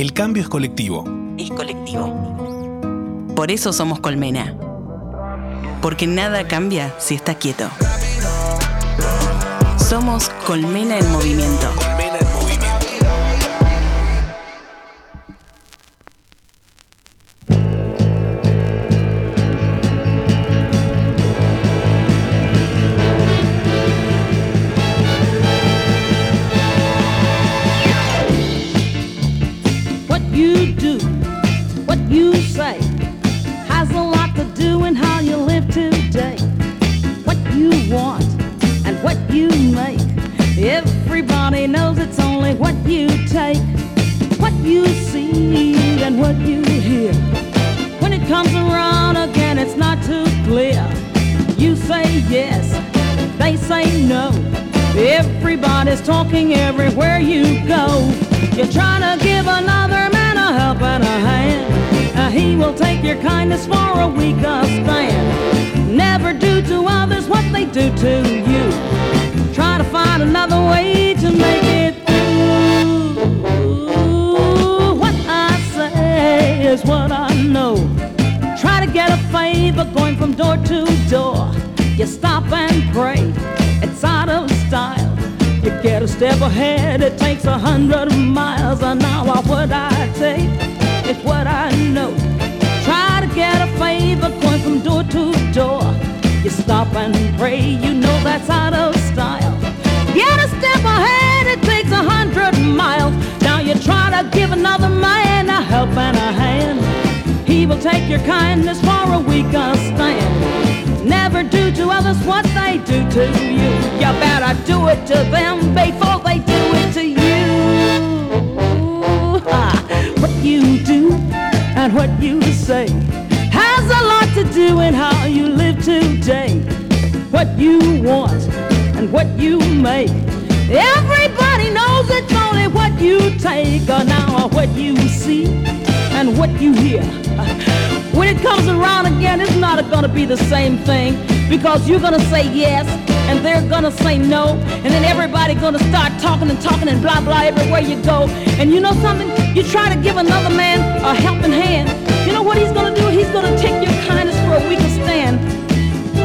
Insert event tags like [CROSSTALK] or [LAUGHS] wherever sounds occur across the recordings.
El cambio es colectivo. Es colectivo. Por eso somos Colmena. Porque nada cambia si está quieto. Somos Colmena en movimiento. Better do it to them before they do it to you. Ha. What you do and what you say has a lot to do in how you live today. What you want and what you make. Everybody knows it's only what you take or now what you see and what you hear. When it comes around again, it's not gonna be the same thing because you're gonna say yes and they're gonna say no, and then everybody gonna start talking and talking and blah blah everywhere you go. And you know something? You try to give another man a helping hand. You know what he's gonna do? He's gonna take your kindness for a weaker stand.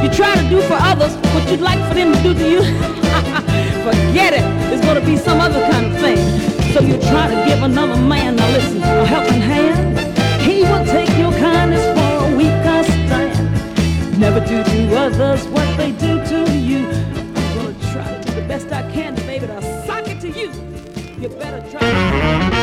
You try to do for others what you'd like for them to do to you. [LAUGHS] Forget it. It's gonna be some other kind of thing. So you try to give another man, now listen, a helping hand. He will take your kindness Never do to others what they do to you. I'm gonna try to do the best I can, baby, to sock it to you. You better try.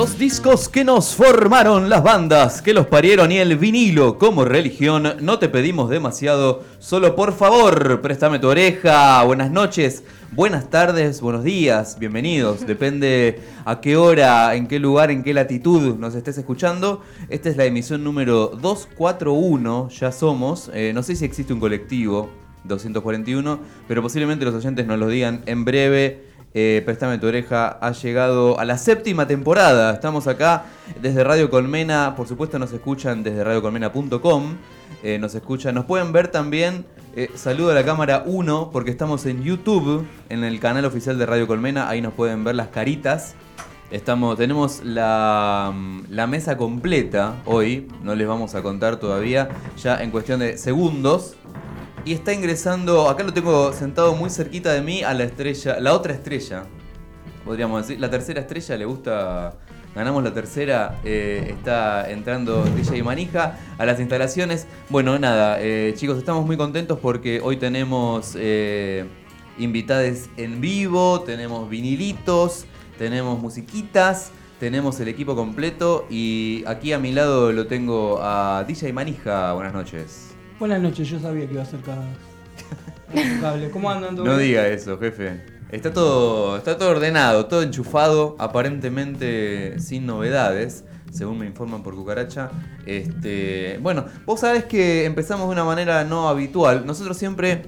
Los discos que nos formaron, las bandas que los parieron y el vinilo como religión, no te pedimos demasiado, solo por favor, préstame tu oreja, buenas noches, buenas tardes, buenos días, bienvenidos, depende a qué hora, en qué lugar, en qué latitud nos estés escuchando. Esta es la emisión número 241, ya somos, eh, no sé si existe un colectivo 241, pero posiblemente los oyentes nos lo digan en breve. Eh, Préstame tu oreja ha llegado a la séptima temporada. Estamos acá desde Radio Colmena. Por supuesto nos escuchan desde radiocolmena.com. Eh, nos escuchan, nos pueden ver también. eh, saludo a la cámara 1 porque estamos en YouTube, en el canal oficial de Radio Colmena. Ahí nos pueden ver las caritas. Estamos, tenemos la, la mesa completa hoy. No les vamos a contar todavía. Ya en cuestión de segundos. Y está ingresando, acá lo tengo sentado muy cerquita de mí, a la estrella, la otra estrella, podríamos decir. La tercera estrella le gusta, ganamos la tercera, eh, está entrando DJ Manija a las instalaciones. Bueno, nada, eh, chicos, estamos muy contentos porque hoy tenemos eh, invitades en vivo, tenemos vinilitos, tenemos musiquitas. Tenemos el equipo completo y aquí a mi lado lo tengo a DJ Manija. Buenas noches. Buenas noches, yo sabía que iba a ser cada [LAUGHS] cable. ¿Cómo andan? ¿Todo No diga eso, jefe. Está todo, está todo ordenado, todo enchufado, aparentemente sin novedades, según me informan por cucaracha. Este, bueno, vos sabés que empezamos de una manera no habitual. Nosotros siempre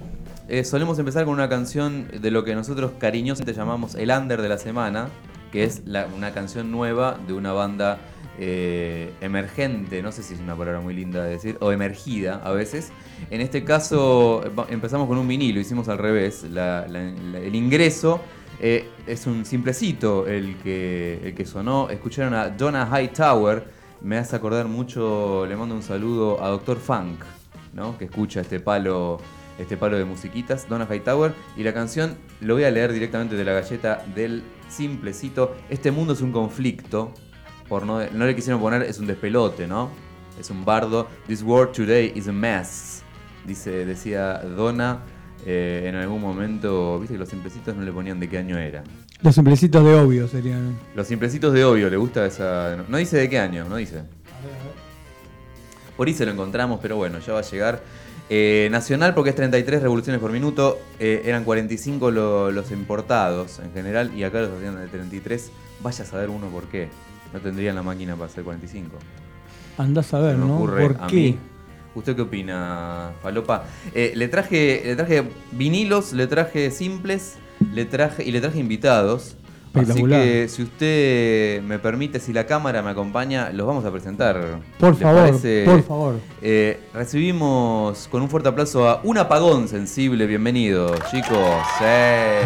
eh, solemos empezar con una canción de lo que nosotros cariñosamente llamamos el under de la semana, que es la- una canción nueva de una banda eh, emergente, no sé si es una palabra muy linda de decir, o emergida a veces. En este caso empezamos con un vinilo, hicimos al revés. El ingreso eh, es un simplecito el que, el que sonó. Escucharon a Donna Hightower, me hace acordar mucho, le mando un saludo a Doctor Funk, ¿no? que escucha este palo, este palo de musiquitas, Donna Hightower, y la canción lo voy a leer directamente de la galleta del simplecito. Este mundo es un conflicto, por no, no le quisieron poner, es un despelote, ¿no? Es un bardo. This world today is a mess, dice, decía Donna. eh, en algún momento, viste que los simplecitos no le ponían de qué año era. Los simplecitos de obvio serían. Los simplecitos de obvio, ¿le gusta esa.? No, dice de qué año, no dice. Por ahí se lo encontramos, pero bueno, ya va a llegar. Eh, nacional, porque es 33 revoluciones por minuto. eh, eran 45 lo- los importados en general, y acá los hacían de 33. Vaya a saber uno por qué. No tendrían la máquina para hacer 45. Andás a ver, ¿no? ocurre ¿Por a qué? mí. ¿Usted qué opina, Falopa? Eh, le traje, le traje vinilos, le traje simples, le traje y le traje invitados. Así que si usted me permite, si la cámara me acompaña, los vamos a presentar. Por ¿Les favor, parece? por favor. Eh, recibimos con un fuerte aplauso a Un Apagón Sensible. Bienvenidos, chicos. Eh.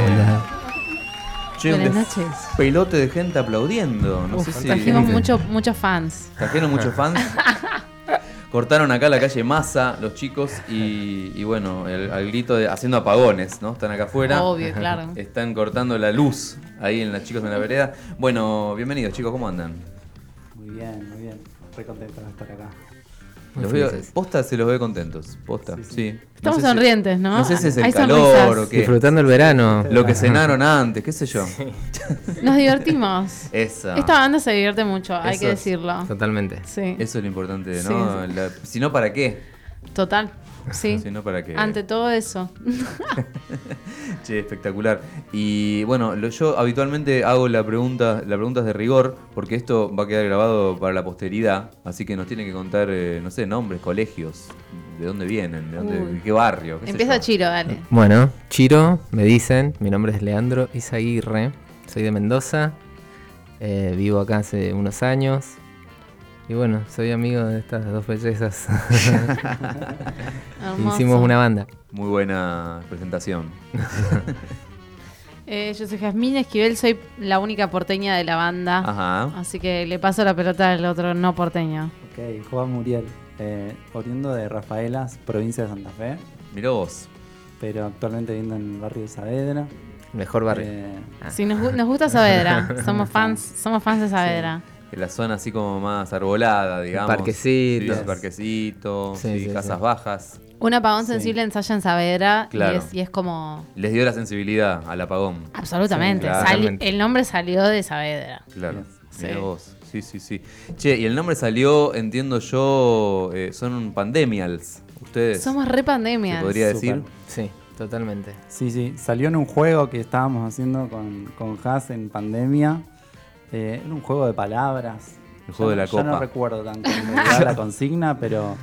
Che, un Buenas noches. Pelote de gente aplaudiendo. No sé si. Trajimos mucho- muchos fans. Trajeron muchos fans. [LAUGHS] Cortaron acá la calle Massa los chicos y, y bueno, el- al grito de haciendo apagones, ¿no? Están acá afuera. Obvio, claro. [LAUGHS] Están cortando la luz ahí en las chicos en la vereda. Bueno, bienvenidos chicos, ¿cómo andan? Muy bien, muy bien. Re contento de estar acá. Los veo, posta se los ve contentos, posta, sí. Sí, sí. Estamos sé si- sonrientes, ¿no? No sé si es el Hay calor sonrisas. o qué. Disfrutando el verano. Lo que cenaron antes, qué sé yo. [LAUGHS] Nos divertimos. Esa. Esta banda se divierte mucho, hay Eso que es. decirlo. Totalmente. Sí, Eso es lo importante, ¿no? La- si no, ¿para qué? total. Sí. [LAUGHS] Si no, ¿para qué? Ante todo eso. [LAUGHS] Che, espectacular. Y bueno, lo- yo habitualmente hago la pregunta, la pregunta es de rigor, porque esto va a quedar grabado para la posteridad, así que nos tiene que contar, eh, no sé, nombres, colegios, de dónde vienen, de, dónde, de qué barrio. qué sé Empieza yo. Chiro, dale. Bueno, Chiro, me dicen. Mi nombre es Leandro Izaguirre. Soy de Mendoza. eh, vivo acá hace unos años. Y bueno, soy amigo de estas dos bellezas. [LAUGHS] Hicimos una banda. Muy buena presentación. [LAUGHS] Eh, yo soy Jazmín Esquivel, soy la única porteña de la banda. Ajá. Así que le paso la pelota al otro no porteño. Ok, Juan Muriel, eh, oriundo de Rafaelas, provincia de Santa Fe, Mirá vos. pero actualmente viviendo en el barrio de Saavedra. Mejor barrio. Eh, Ah. Sí, nos, gu- nos gusta Saavedra. [LAUGHS] somos fans, somos fans de Saavedra. En la zona así como más arbolada, digamos. Parquecitos. Sí, parquecitos, Sí, sí, sí, casas sí. bajas. Un apagón Sí. sensible ensaya en Saavedra Claro. y, es, y es como... Les dio la sensibilidad al apagón. Absolutamente. El nombre salió de Saavedra. Claro. Vos. Sí, sí, sí. Che, y el nombre salió, entiendo yo, eh, son pandemials. Ustedes. Somos re pandemia. se podría decir. Sí, totalmente. sí, sí, salió en un juego que estábamos haciendo con, con Haas en pandemia. Eh, era un juego de palabras. El juego de Ya la no- ya no copa. recuerdo tan [LAUGHS] con claridad la consigna, pero.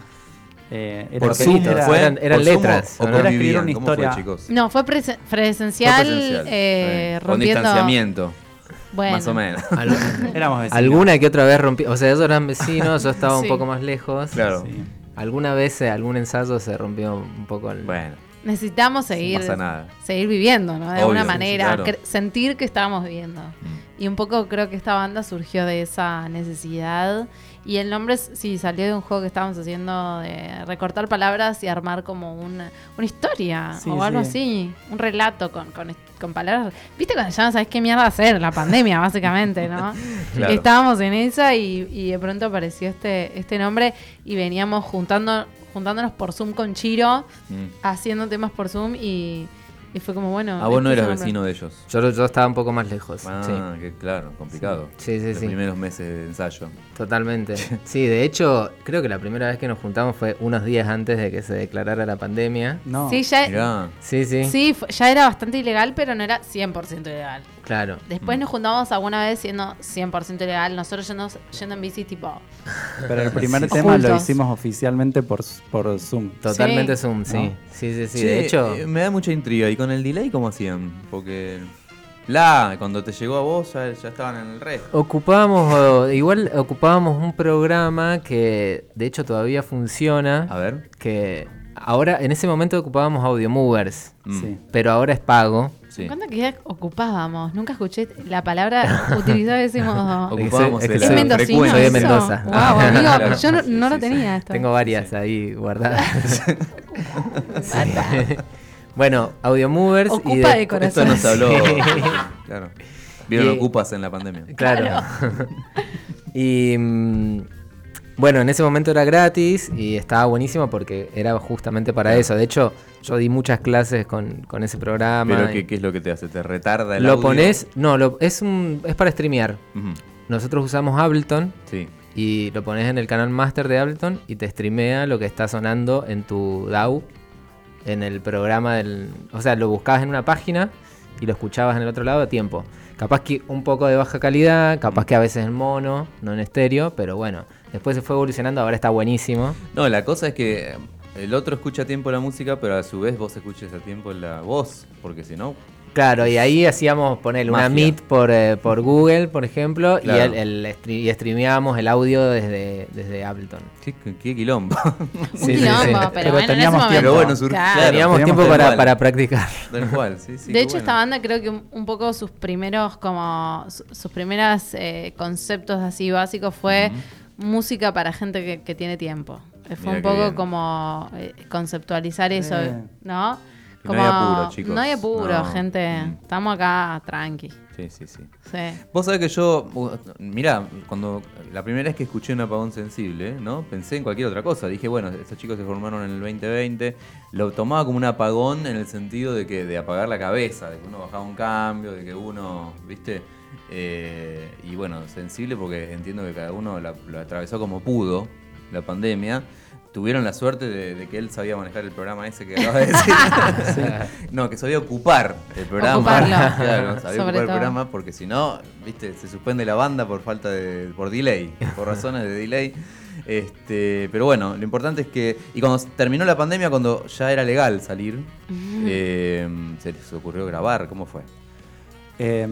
Eh, era Por Zoom, era- ¿fue? eran- eran ¿Por Zoom letras, o ¿o no? Era escribir una ¿Cómo fue, historia. chicos? No, fue presen- presencial, Fue presencial. eh, Con distanciamiento, Bueno, más o menos. [LAUGHS] Éramos vecinos. Alguna que otra vez rompí. O sea, ellos eran vecinos, yo estaba Sí. un poco más lejos. Claro. Sí. Alguna vez, eh, algún ensayo se rompió un poco el. Bueno, necesitamos seguir, seguir viviendo, ¿no? De Obvio, alguna sí, manera, claro. sentir que estábamos viviendo. Mm. Y un poco creo que esta banda surgió de esa necesidad. Y el nombre, sí, salió de un juego que estábamos haciendo de recortar palabras y armar como una, una historia Sí, o algo sí. así. Un relato con, con, con palabras. ¿Viste cuando ya no sabes qué mierda hacer? La pandemia, básicamente, ¿no? [LAUGHS] Claro. Estábamos en esa y, y de pronto apareció este, este nombre y veníamos juntando, juntándonos por Zoom con Chiro, Mm. haciendo temas por Zoom y, y fue como, bueno. Ah, vos no eras vecino de ellos. Yo, yo estaba un poco más lejos. Ah, que claro, complicado. Sí, sí, Los sí. primeros meses de ensayo. Sí, totalmente. [LAUGHS] Sí, de hecho, creo que la primera vez que nos juntamos fue unos días antes de que se declarara la pandemia. No. Sí, ya, Mirá. Sí, sí. sí, ya era bastante ilegal, pero no era 100% ilegal. Claro. Después nos juntamos alguna vez siendo 100% ilegal, nosotros yendo, yendo en bici tipo... Pero el primer Sí. tema lo hicimos oficialmente por, por Zoom. Totalmente Sí. Zoom, sí. ¿No? Sí, sí, sí. Che, de hecho, eh, me da mucha intriga. ¿Y con el delay cómo hacían? Porque La, cuando te llegó a vos ya, ya estaban en el resto. Ocupábamos, o- igual ocupábamos un programa que de hecho todavía funciona. A ver. Que ahora, en ese momento ocupábamos Audio Movers, Mm, Sí. pero ahora es pago. Sí. ¿Cuánto que ocupábamos? Nunca escuché la palabra [LAUGHS] utilizada de ese modo. Ocupábamos Es que el- soy- ¿Es mendocino Soy de? Mendoza. Wow, [LAUGHS] amigo, Claro. yo no, Sí, no sí, lo sí. tenía esto. Tengo varias ahí guardadas. [LAUGHS] Bueno, Audio Movers. y Ocupa de Esto corazón. nos habló. Sí. Claro. Vieron Y- ocupas en la pandemia. Claro. y mm, bueno, en ese momento era gratis y estaba buenísimo porque era justamente para eso. De hecho, yo di muchas clases con, con ese programa. Pero ¿qué, qué es lo que te hace? ¿Te retarda el lo audio? pones, no, lo, es un es para streamear. Nosotros usamos Ableton Sí. y lo pones en el canal master de Ableton y te streamea lo que está sonando en tu DAW en el programa del, o sea, lo buscabas en una página y lo escuchabas en el otro lado a tiempo. Capaz que un poco de baja calidad, capaz que a veces en mono, no en estéreo, pero bueno, después se fue evolucionando, ahora está buenísimo. No, la cosa es que eh, el otro escucha a tiempo la música, pero a su vez vos escuches a tiempo la voz, porque si no, Claro, y ahí hacíamos poner una. Meet por, eh, por Google, por ejemplo, y, el, el y streameábamos el audio desde, desde Ableton. qué, qué quilombo. [LAUGHS] Un Sí, sí, quilombo, sí. pero, Pero bueno, en ese teníamos tiempo. Pero bueno, sur- Claro. claro. Teníamos teníamos tiempo para, para practicar. Tal cual, sí, sí. de hecho, esta banda creo que un, poco sus primeros, como su- sus primeros eh, conceptos así básicos fue música para gente que, que tiene tiempo. Eh, Fue un poco bien. como eh, conceptualizar eso. ¿no? Que no hay apuro, chicos. No hay apuro, No. gente. Mm. Estamos acá tranqui. Sí, sí, sí. Sí. Vos sabés que yo, mirá, cuando la primera vez que escuché un apagón sensible, ¿no? Pensé en cualquier otra cosa. Dije, bueno, estos chicos se formaron en el 2020. Lo tomaba como un apagón en el sentido de que de apagar la cabeza, de que uno bajaba un cambio, de que uno, ¿viste? Eh, y bueno, sensible porque entiendo que cada uno la- lo atravesó como pudo, la pandemia. Tuvieron la suerte de, de que él sabía manejar el programa ese que acabas de decir. [LAUGHS] [LAUGHS] No, que sabía ocupar el programa. Ocuparlo. [LAUGHS] Claro, sabía Sobre ocupar el programa porque si no, viste, se suspende la banda por falta de. por delay, por razones de delay. Este, pero bueno, lo importante es que. Y cuando terminó la pandemia, cuando ya era legal salir, eh, se les ocurrió grabar. ¿Cómo fue? Eh,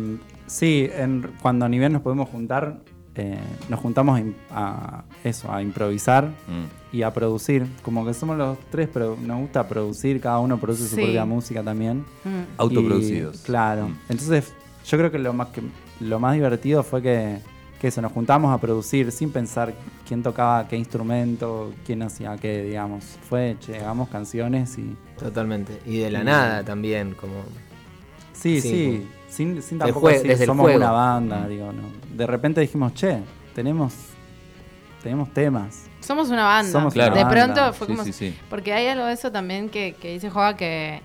sí, en- cuando ni bien nos podemos juntar, eh, nos juntamos a, a eso, a improvisar Mm, y a producir. Como que somos los tres, pero nos gusta producir, cada uno produce su propia música también. Mm. Autoproducidos. Y, claro. Mm. Entonces, yo creo que lo más que lo más divertido fue que, que eso, nos juntamos a producir sin pensar quién tocaba qué instrumento, quién hacía qué, digamos. Fue, che, hagamos canciones y. Totalmente. Y de la nada también, como... Sí, Sí, sí. Sin, sin tampoco decir desde el somos juego. una banda, digo, ¿no? De repente dijimos, che, tenemos, tenemos temas. Somos una banda. Somos Claro. De pronto fue Sí, como. sí, sí. Porque hay algo de eso también que, que dice Joa que,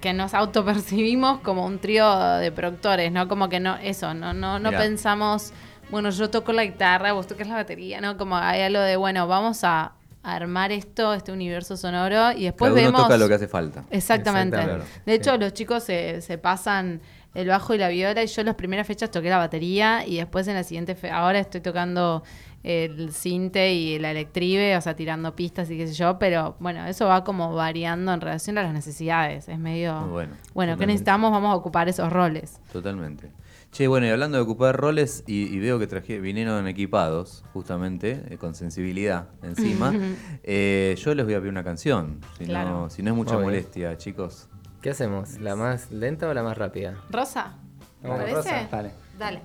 que nos autopercibimos como un trío de productores, ¿no? Como que no, eso, no, no, no Mirá. pensamos, bueno, yo toco la guitarra, vos tocas la batería, ¿no? Como hay algo de, bueno, vamos a armar esto, este universo sonoro, y después Cada uno vemos. toca lo que hace falta. Exactamente. Exactamente. De hecho, Sí. los chicos se, se pasan el bajo y la viola y yo las primeras fechas toqué la batería y después en la siguiente fe- ahora estoy tocando el cinte y la electribe, o sea, tirando pistas y qué sé yo, pero bueno, eso va como variando en relación a las necesidades. Es medio, Muy bueno, bueno, ¿qué necesitamos? Vamos a ocupar esos roles. Totalmente. Che, bueno, y hablando de ocupar roles, y, y veo que traje, vinieron equipados, justamente, eh, con sensibilidad encima. [LAUGHS] eh, yo les voy a pedir una canción, si, Claro. no, si no es mucha Obvio. molestia, chicos. ¿Qué hacemos? ¿La más lenta o la más rápida? Rosa, ¿te Vamos, parece? Rosa. Dale. Dale.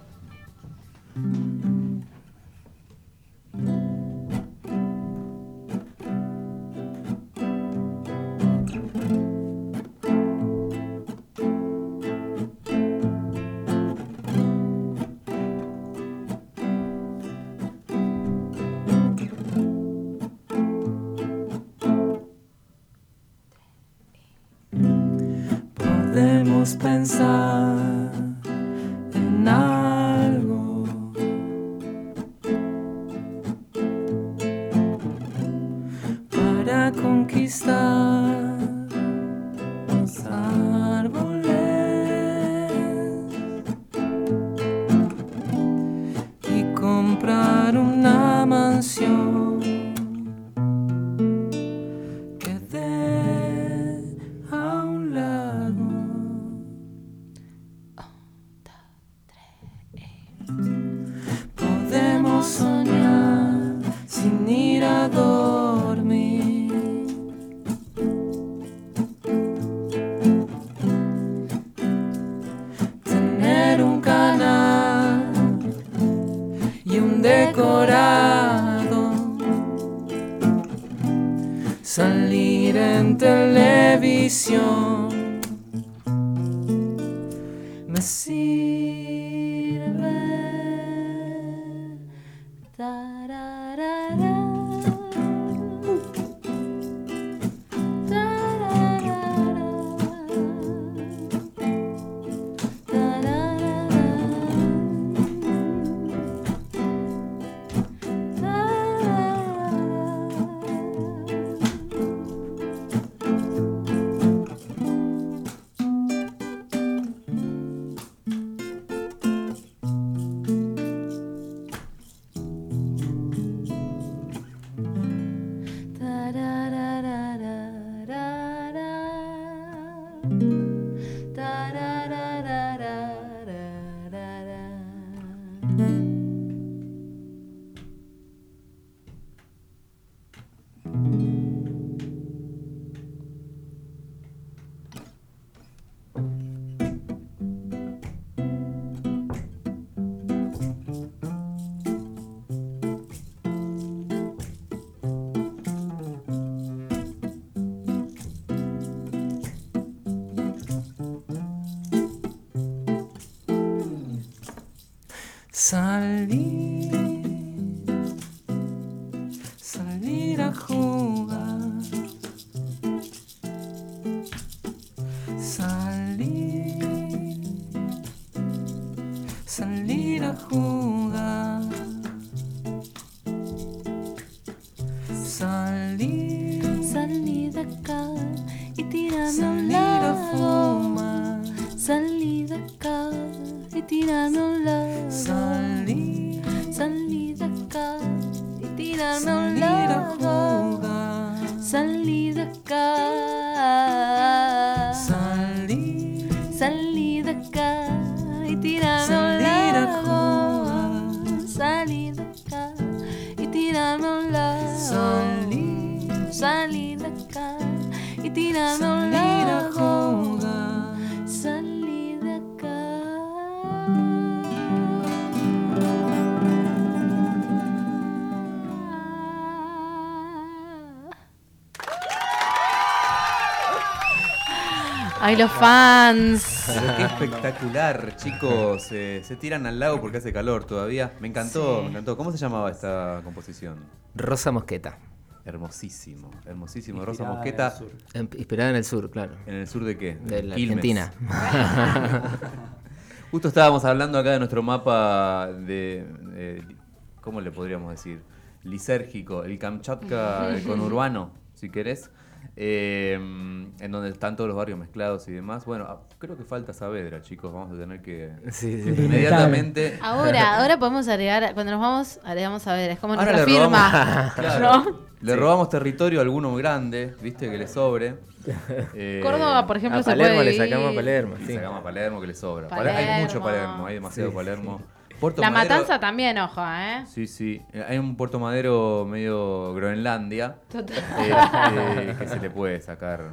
Salí de acá y tirame a un lado. Salí de acá y tirame a un lado. Salir, Salí de acá y tirame a un lado. Ay, los fans. Pero qué espectacular, chicos. Eh, se tiran al lago porque hace calor todavía. Me encantó, Sí. me encantó. ¿Cómo se llamaba esta composición? Rosa Mosqueta. Hermosísimo, hermosísimo. Rosa Inspirada en Mosqueta. el sur. Inspirada en el sur, claro. ¿En el sur de qué? De la. Argentina. [LAUGHS] Justo estábamos hablando acá de nuestro mapa de, de- ¿cómo le podríamos decir? Lisérgico, el Kamchatka el conurbano, [LAUGHS] si querés, eh, en donde están todos los barrios mezclados y demás. Bueno, ah, creo que falta Saavedra, chicos, vamos a tener que Sí, sí. inmediatamente... [LAUGHS] Ahora, ahora podemos agregar, cuando nos vamos, agregamos a ver, es como Ahora nuestra le firma. robamos- [LAUGHS] Claro. ¿no? Le robamos territorio a alguno grande, viste, que le sobre. [LAUGHS] Eh, Córdoba, por ejemplo, a se Palermo puede le sacamos a. Palermo, sí. sacamos a Palermo que le sobra. Hay mucho Palermo. Palermo, hay demasiado Sí, Palermo. Puerto La Madero- matanza también, ojo, ¿eh? Sí, sí. Hay un Puerto Madero medio Groenlandia Total. eh, eh, que se le puede sacar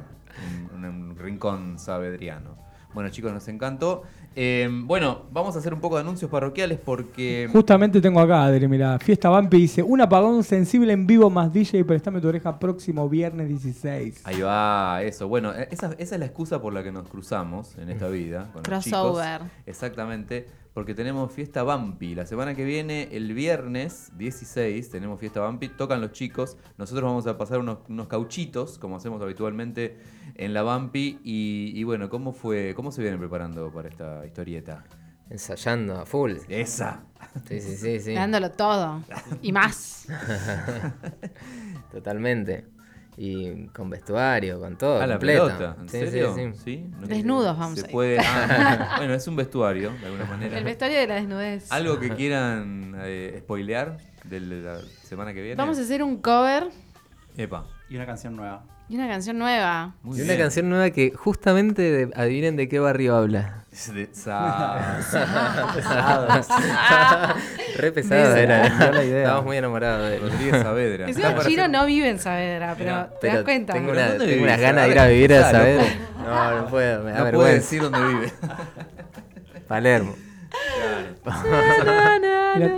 un, un rincón sabedriano. Bueno, chicos, nos encantó. Eh, bueno, vamos a hacer un poco de anuncios parroquiales porque. Justamente tengo acá, Adri, mira, Fiesta Vampi dice, un apagón sensible en vivo más DJ, préstame tu oreja próximo viernes 16. Ahí va, eso. Bueno, eh, esa, esa es la excusa por la que nos cruzamos en esta vida. Con los chicos. Crossover. Exactamente, porque tenemos fiesta Bampi. La semana que viene, el viernes 16, tenemos fiesta Bampi. Tocan los chicos. Nosotros vamos a pasar unos, unos cauchitos, como hacemos habitualmente en la Bampi. Y, y bueno, ¿cómo fue? ¿Cómo se vienen preparando para esta historieta? Ensayando a full. Esa. Sí, sí, sí, sí. Dándolo todo. Y más. [LAUGHS] Totalmente. Y con vestuario, con todo. Ah, la pelota. ¿En Sí, serio? Sí, sí. ¿Sí? ¿No? Desnudos vamos Se a puede. [LAUGHS] ah, bueno, es un vestuario, de alguna manera. El vestuario de la desnudez. ¿Algo que quieran eh, spoilear de la semana que viene? Vamos a hacer un cover Epa. Y una canción nueva. Y una canción nueva. Muy Y una canción nueva que justamente de- adivinen de qué barrio habla. De- [LAUGHS] Re pesado Me era. dio la idea. Estábamos muy enamorados de. Rodríguez Saavedra. Que un chino hacer- no vive en Saavedra, pero ¿te das cuenta? Tengo, ¿Pero una- dónde tengo vivís? unas ganas de ir a vivir a loco. No, no puedo, me da No vergüenza. decir dónde vive. Palermo. Mira,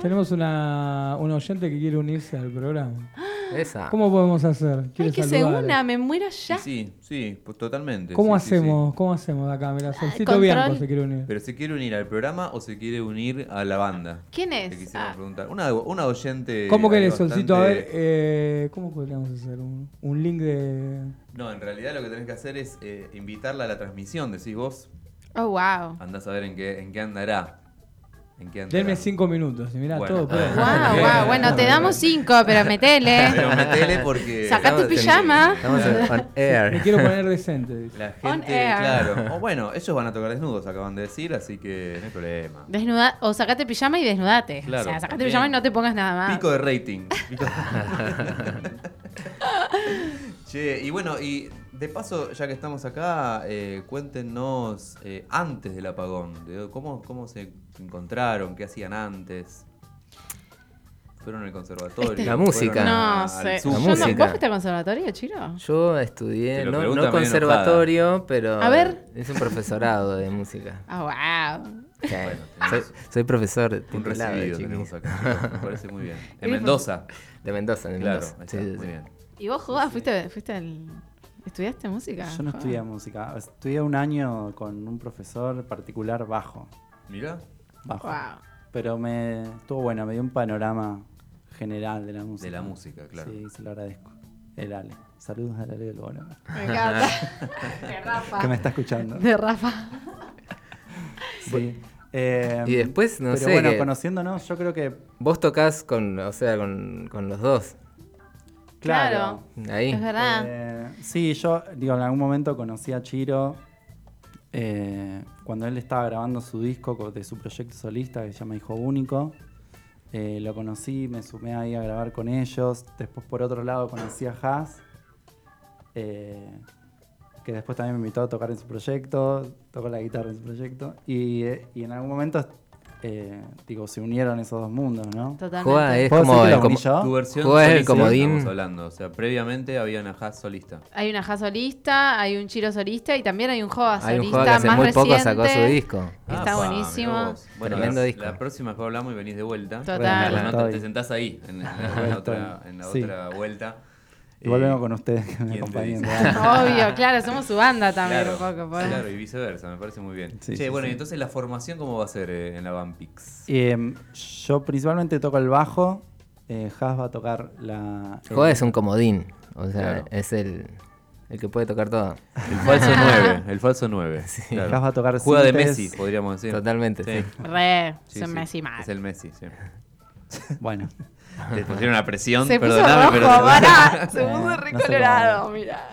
tenemos una, una oyente que quiere unirse al programa. Esa. ¿Cómo podemos hacer? Ay, ¿Quieres que se saludar? una, me muero ya. Sí, sí, pues totalmente. ¿Cómo sí, sí, sí. hacemos? ¿Cómo hacemos acá? Mira, Solcito. Bianco se quiere unir. Pero se quiere unir al programa o se quiere unir a la banda. ¿Quién Te es? quisiera Ah, preguntar. Una, una oyente. ¿Cómo querés, bastante- Solcito? A ver, eh, ¿cómo podríamos hacer? Un, un link de... No, en realidad lo que tenés que hacer es eh, invitarla a la transmisión, decís vos. oh, wow. Andás a ver en qué, en qué andará. ¿En qué? Denme cinco minutos y mirá, Bueno. todo pero- Wow, wow. Bueno, te damos cinco, pero metele. [LAUGHS] Pero metele porque. Sacate Estamos en- pijama. Estamos en on Me air. quiero poner decente. dice. La On gente, air. claro. O bueno, ellos van a tocar desnudos, acaban de decir, así que no hay problema. Desnuda o sacate pijama y desnudate. Claro, o sea, sacate también. pijama y no te pongas nada más. Pico de rating. Pico- [LAUGHS] che, y bueno, y de paso, ya que estamos acá, eh, cuéntenos eh, antes del apagón, de cómo, cómo se encontraron, qué hacían antes. Fueron al conservatorio. Este- La música. No al sé. La Yo no- música. ¿Vos fuiste al conservatorio, Chiro? Yo estudié, no, no conservatorio, pero A ver. es un profesorado de música. [LAUGHS] Ah, wow. Sí. Bueno, soy, soy profesor Un titulado de recibido tenemos acá. [LAUGHS] Me parece muy bien. En Mendoza. De Mendoza, de Claro, Mendoza. ahí Sí, está, sí, muy sí. bien. ¿Y vos, Jugás? ¿Fuiste, fuiste al... ¿Estudiaste música? Yo no estudié música. Estudié un año con un profesor particular bajo. Mira. Bajo. Wow. Pero me estuvo bueno, me dio un panorama general de la música. De la música, claro. Sí, se lo agradezco. El Ale. Saludos al Ale del Bono. Me encanta. [LAUGHS] De Rafa. Que me está escuchando. De Rafa. Sí. Eh, Y después, no pero sé, bueno, que- conociéndonos, yo creo que. Vos tocas con, o sea, con, con los dos. Claro. Ahí. Es verdad. Eh, sí, yo, digo, en algún momento conocí a Chiro eh, cuando él estaba grabando su disco co- de su proyecto solista que se llama Hijo Único. Eh, lo conocí, me sumé ahí a grabar con ellos. Después, por otro lado, conocí a Haas, eh, que después también me invitó a tocar en su proyecto, tocó la guitarra en su proyecto. Y en algún momento, eh, digo, se unieron esos dos mundos, ¿no? Totalmente. es ¿Puedo como, decir que el yo? Tu versión Juega el solista comodín. estamos hablando. O sea, previamente había una jazz solista. Hay una Ja solista, hay un Chiro solista y también hay un Joa hay un solista juego que hace más muy poco reciente. sacó su disco. Está Ah, pa, buenísimo. mirá vos. Bueno, Tremendo la, disco. la próxima que hablamos y venís de vuelta. Total. Bueno, te, Estoy. te sentás ahí, en, en la, en la otra, en la Sí. otra vuelta. Igual Eh, vengo con ustedes que me ¿quién te acompañen. [LAUGHS] Obvio, claro, somos su banda también Claro, un poco. por- claro, y viceversa, me parece muy bien. Sí, che, sí, bueno, sí. y entonces la formación, ¿cómo va a ser eh, en la Vampix? Eh, yo principalmente toco el bajo. Eh, Has va a tocar la. el- Juega es un comodín. O sea, Claro. es el, el que puede tocar todo. El falso [LAUGHS] 9, el falso 9. Has va a tocar Juega de. Messi, podríamos decir. Totalmente, sí. Re, Sí, son sí, Messi mal. Es el Messi, sí. Bueno, Te pusieron una presión, Se puso perdóname, rojo, pero... [LAUGHS] se Eh, puso no re sé colorado, mira.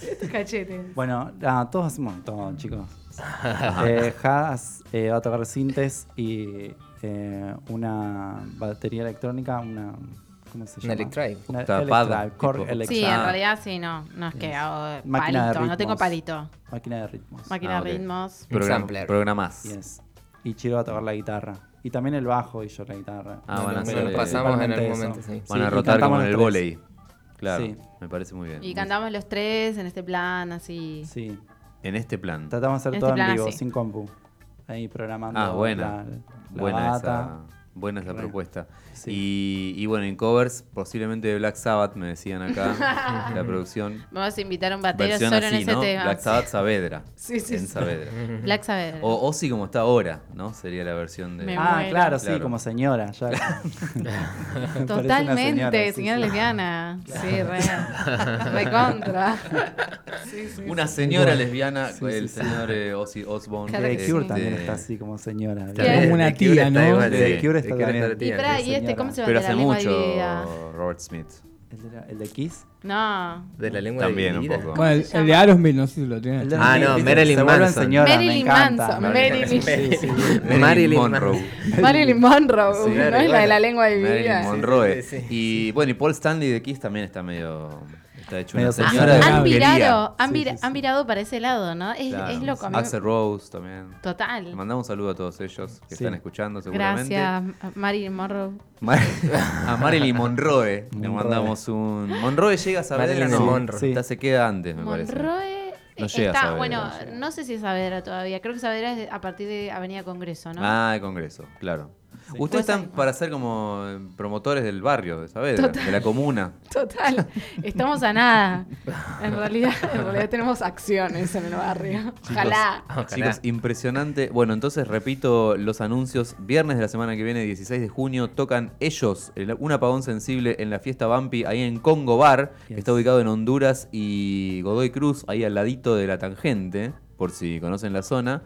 Estos cachetes. bueno ah, todos hacemos todo, chicos. [LAUGHS] Eh, Has eh, va a tocar sintes y eh, una batería electrónica, una. ¿Cómo se llama? Una Electrive. Una Electrive. Sí, en realidad sí, no. No es que hago Máquina de palito, no tengo palito. Máquina de ritmos. Máquina Ah, de ritmos. Un Program- sampler. Programás. Yes. Y Chiro va a tocar la guitarra. Y también el bajo y yo la guitarra. Ah, van a eh, pasamos en eso. momento, sí. Van a rotar como en el volei. Claro, Sí. me parece muy bien. Y cantamos los tres en este plan, así. Sí. En este plan. Tratamos de hacer En todo este en vivo, así. sin compu. Ahí programando Ah, buena. la, la buena bata. esa, buena esa Re. propuesta. Sí. Y, y bueno, en covers, posiblemente de Black Sabbath, me decían acá, [LAUGHS] la producción. Vamos a invitar a un batero Versión solo así, en ese ¿no? tema. Black Sabbath Saavedra. Sí, sí, En sí. Saavedra. Black Sabbath. O Ozzy como está ahora, ¿no? Sería la versión de... Me Ah, muero. claro, sí, Claro. como señora. Ya. [LAUGHS] Totalmente, señora sí. lesbiana. Sí, re. [LAUGHS] Recontra. Sí, sí. Una señora lesbiana, Sí, el señor eh, Ozzy Osbourne. Claro sí. también este, está así como señora. Como una tía, está ¿no? The sí. Cure The está Cure también. de Y tía, pará, sí. ¿y este señora. cómo se va Pero hace mucho dividida? Robert Smith. ¿El de, la- el de Kiss? No. De la lengua También un poco. Bueno, el, el de? Aerosmith, no sé si lo tiene. Ah, no. Marilyn Manson. señora, Marilyn. Manson, Marilyn- [LAUGHS] Marilyn-. Marilyn Monroe. Marilyn Monroe, Sí, no es la de la lengua Marilyn dividida. Monroe. sí, sí. Y bueno, y Paul Stanley de Kiss también está medio. Está hecho Medio una sexual. señora de Han virado, han, Sí, vira- sí, sí. han virado para ese lado, ¿no? Es, Claro. es loco. Axel Rose también. Le Total. mandamos un saludo a todos ellos que Sí. están escuchando seguramente. Gracias, Marilyn Monroe. Mar- [LAUGHS] a Marilyn Monroe le Monroe. mandamos un. Monroe llega a saber Marilyn no, Monroe. Está- se queda antes, me parece. Monroe No llega a Saavedra, bueno, no sé si es Saavedra todavía. Creo que Saavedra es de- a partir de Avenida Congreso, ¿no? Ah, el Congreso, claro. Ustedes están para ser como eh, promotores del barrio Total. de la comuna. [LAUGHS] Total, estamos a nada. En realidad, [LAUGHS] en realidad tenemos acciones en el barrio. Ojalá. Ojalá. Chicos, impresionante. Bueno, entonces repito los anuncios. Viernes de la semana que viene, 16 de junio, tocan ellos el- un apagón sensible en la fiesta Bampi, ahí en Congo Bar, que Yes. está ubicado en Honduras y Godoy Cruz, ahí al ladito de la tangente, por si conocen la zona.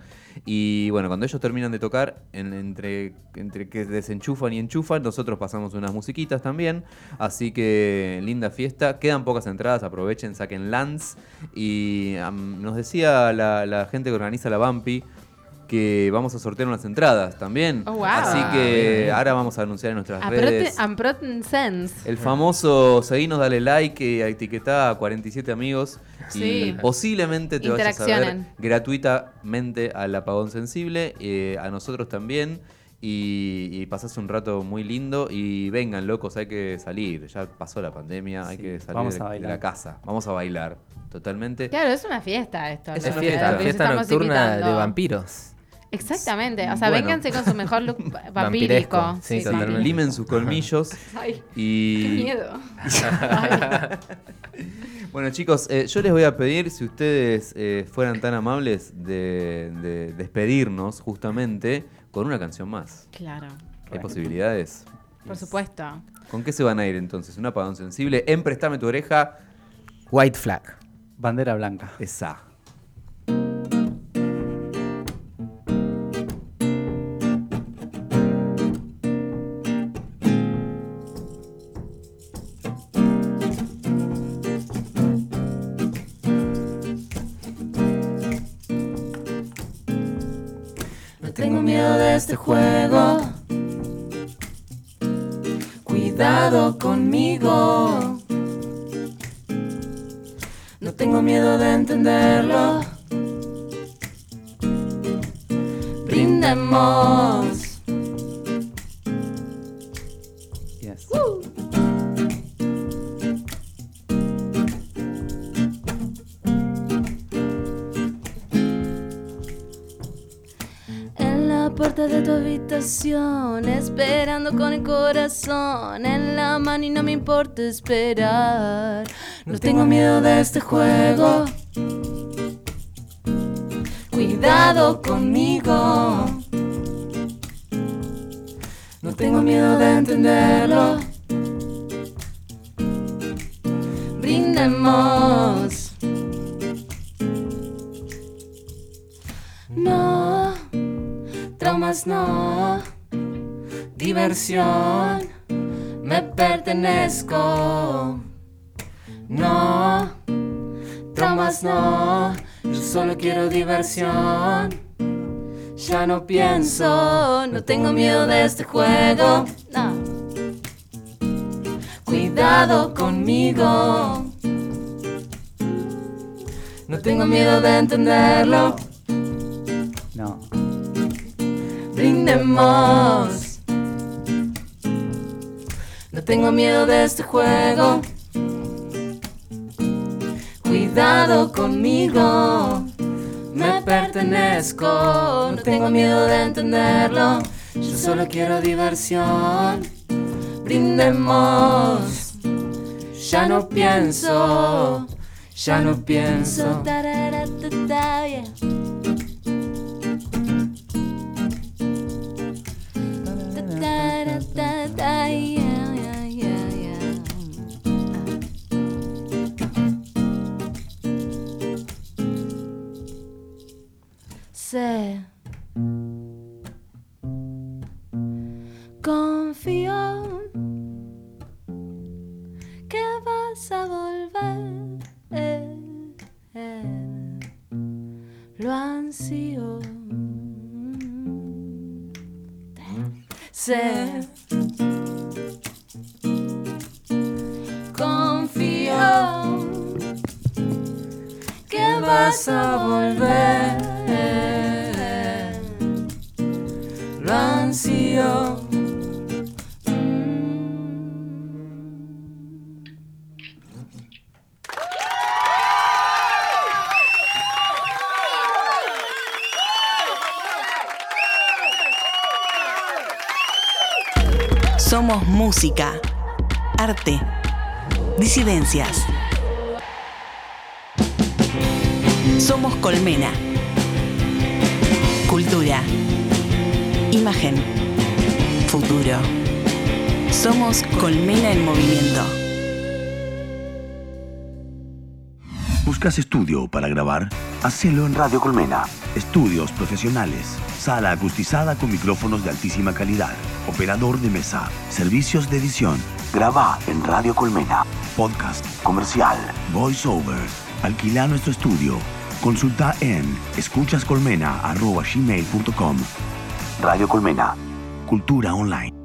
Y bueno, cuando ellos terminan de tocar, en- entre, entre que desenchufan y enchufan, nosotros pasamos unas musiquitas también. Así que linda fiesta. Quedan pocas entradas, aprovechen, saquen lands. Y nos decía la, la gente que organiza la Bampi que vamos a sortear unas entradas también. Oh, wow. Así Ah, que bien. ahora vamos a anunciar en nuestras A redes. prote- a protein sense. El famoso seguinos, dale like y etiquetá a 47 amigos. Sí. Y posiblemente te vayas a ver gratuitamente al apagón sensible, eh, a nosotros también. Y, y pasás un rato muy lindo. Y vengan, locos, hay que salir. Ya pasó la pandemia, hay que salir vamos de, a de bailar. la casa. Vamos a bailar. Totalmente. Claro, es una fiesta esto. Es una fiesta, fiesta nocturna invitando. de vampiros. Exactamente. O sea, Bueno. vénganse con su mejor look [LAUGHS] vampírico. sí, totalmente. Limen sus colmillos. [LAUGHS] Ay, y... qué miedo. Ay. [LAUGHS] Bueno chicos, eh, yo les voy a pedir si ustedes eh, fueran tan amables de, de despedirnos justamente con una canción más. Claro, ¿Hay Bueno. posibilidades? por supuesto. ¿Con qué se van a ir entonces? Un apagón sensible en Préstame tu oreja. White flag. Bandera blanca. Esa. Este juego. Corazón en la mano y no me importa esperar. No tengo miedo de este juego. Cuidado conmigo. No tengo miedo de entenderlo. Brindemos. No, traumas no, diversión, pertenezco. No, traumas no, yo solo quiero diversión. Ya no pienso, no tengo miedo de este juego. No. Cuidado conmigo. No tengo miedo de entenderlo. No. Brindemos. Tengo miedo de este juego. Cuidado conmigo. Me pertenezco. No tengo miedo de entenderlo. Yo solo quiero diversión. Brindemos. Ya no pienso. Ya no pienso. Sé. Confío que vas a volver. Lo ansío. Sé. Confío que vas a volver. Somos música, arte, disidencias. Somos Colmena. Cultura, imagen, futuro. Somos Colmena en movimiento. ¿Buscas estudio para grabar? Hacelo en Radio Colmena. Estudios profesionales. Sala acustizada con micrófonos de altísima calidad. Operador de mesa. Servicios de edición. Graba en Radio Colmena. Podcast. Comercial. Voiceover. Alquila nuestro estudio. Consulta en escuchascolmena.gmail.com Radio Colmena. Cultura online.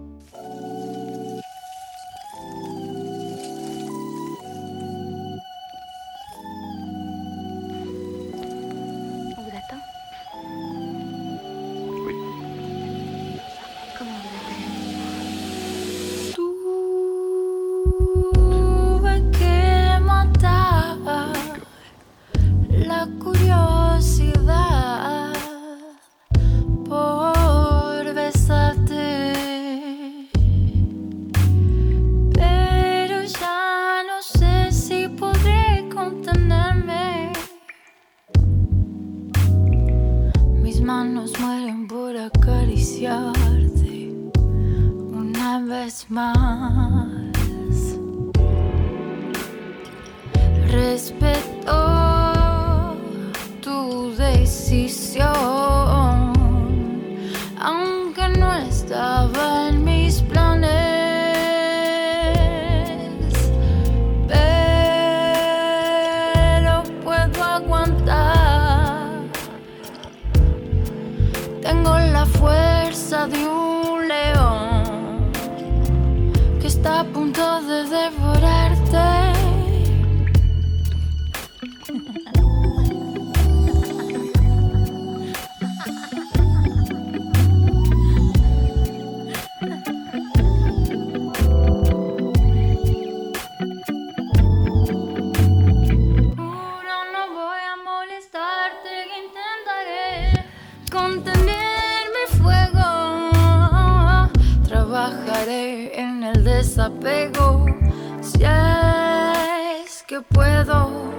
Que puedo.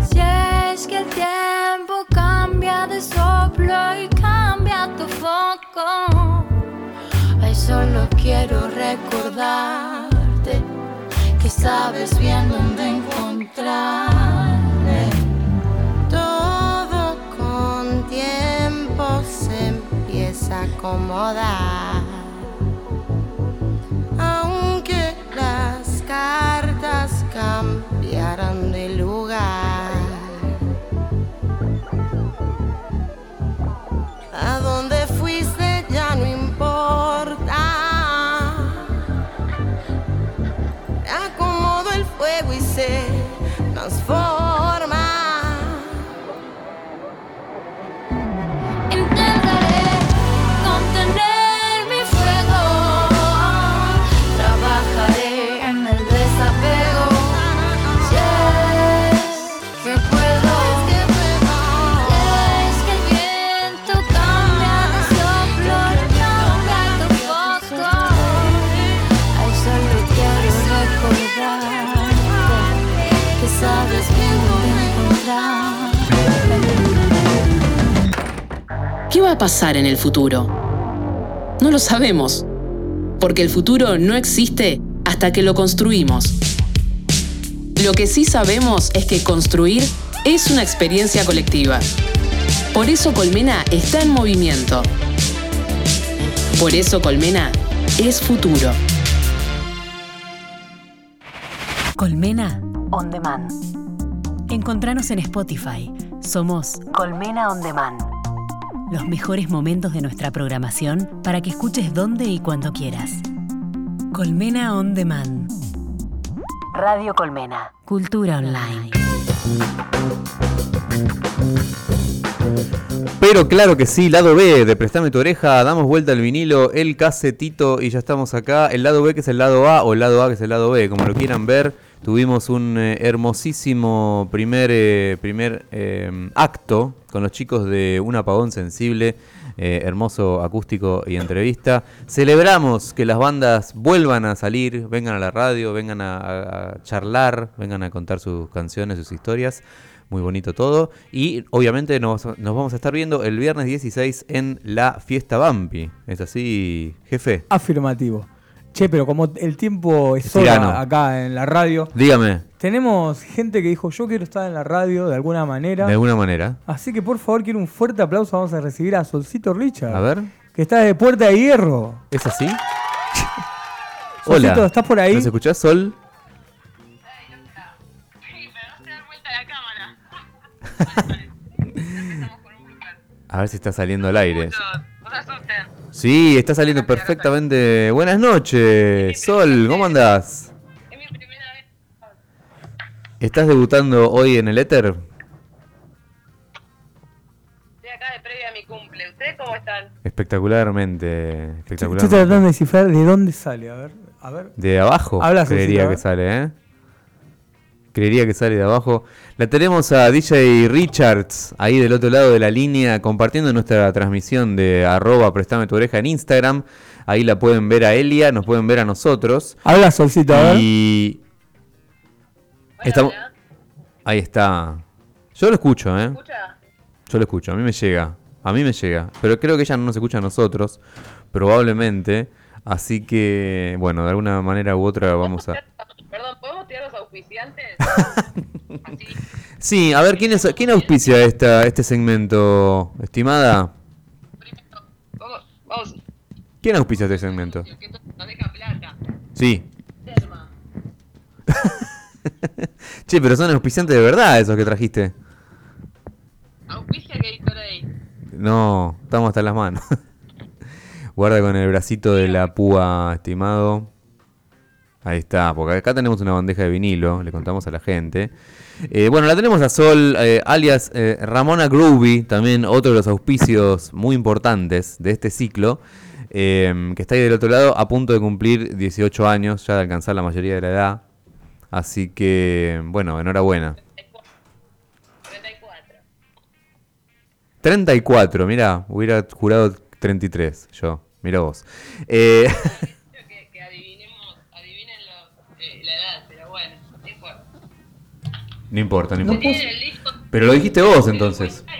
Si es que el tiempo cambia de soplo y cambia tu foco. Ay, solo quiero recordarte que sabes bien dónde encontrarme. Todo con tiempo se empieza a acomodar. Lugar. A dónde fuiste ya no importa. Acomodo el fuego y se transforma. Pasar en el futuro? No lo sabemos, porque el futuro no existe hasta que lo construimos. Lo que sí sabemos es que construir es una experiencia colectiva. Por eso Colmena está en movimiento. Por eso Colmena es futuro. Colmena On Demand. Encontranos en Spotify. Somos Colmena On Demand. Los mejores momentos de nuestra programación para que escuches donde y cuando quieras. Colmena On Demand. Radio Colmena. Cultura online. Pero claro que sí, lado B de Prestame tu oreja, damos vuelta al vinilo, el casetito y ya estamos acá. El lado B que es el lado A o el lado A que es el lado B, como lo quieran ver. Tuvimos un eh, hermosísimo primer, eh, primer eh, acto con los chicos de Un Apagón Sensible, eh, hermoso acústico y entrevista. Celebramos que las bandas vuelvan a salir, vengan a la radio, vengan a charlar, vengan a contar sus canciones, sus historias. Muy bonito todo. Y obviamente nos, nos vamos a estar viendo el viernes 16 en la fiesta Bampi. ¿Es así, jefe? Afirmativo. Che, pero como el tiempo es hora acá en la radio, Dígame, tenemos gente que dijo yo quiero estar en la radio de alguna manera. de alguna manera. Así que por favor quiero un fuerte aplauso. Vamos a recibir a Solcito Richard. A ver. Que está de Puerta de Hierro. ¿Es así? [LAUGHS] Solcito, Hola. ¿estás por ahí? ¿Nos escuchás, Sol? [LAUGHS] A ver si está saliendo al aire. Sí, está saliendo perfectamente. Buenas noches, Sol, ¿cómo andás? ¿Estás debutando hoy en el éter? Estoy acá de previa a mi cumple. ¿Ustedes cómo están? Espectacularmente, Estoy espectacularmente. tratando de descifrar de dónde sale. A ver. A ver. De abajo, Habla, creería que sale, ¿eh? Creería que sale de abajo. La tenemos a DJ Richards ahí del otro lado de la línea compartiendo nuestra transmisión de arroba prestame tu oreja en Instagram. Ahí la pueden ver a Elia, nos pueden ver a nosotros. Habla Solcito, a ver. Y... Estamos... Ahí está. Yo lo escucho, ¿eh? Yo lo escucho, a mí me llega. A mí me llega. Pero creo que ella no nos escucha a nosotros. Probablemente. Así que, bueno, de alguna manera u otra vamos a... [LAUGHS] Perdón, ¿podemos auspiciantes? [LAUGHS] Sí, a ver, ¿quién, es, quién auspicia esta, este segmento, estimada? Vamos, vamos. ¿Quién auspicia este segmento? Nos deja plata. Sí. [LAUGHS] che, pero son auspiciantes de verdad esos que trajiste. Auspicia Gatorade. No, estamos hasta las manos. [LAUGHS] Guarda con el bracito de la púa, estimado. Ahí está, porque acá tenemos una bandeja de vinilo, le contamos a la gente. Eh, bueno, la tenemos a Sol, eh, alias eh, Ramona Groovy, también otro de los auspicios muy importantes de este ciclo, que está ahí del otro lado, a punto de cumplir 18 años, ya de alcanzar la mayoría de la edad. Así que, bueno, enhorabuena. 34, mira, hubiera jurado 33, yo, mira vos. [LAUGHS] no importa, no importa. Pero lo dijiste vos entonces. [LAUGHS]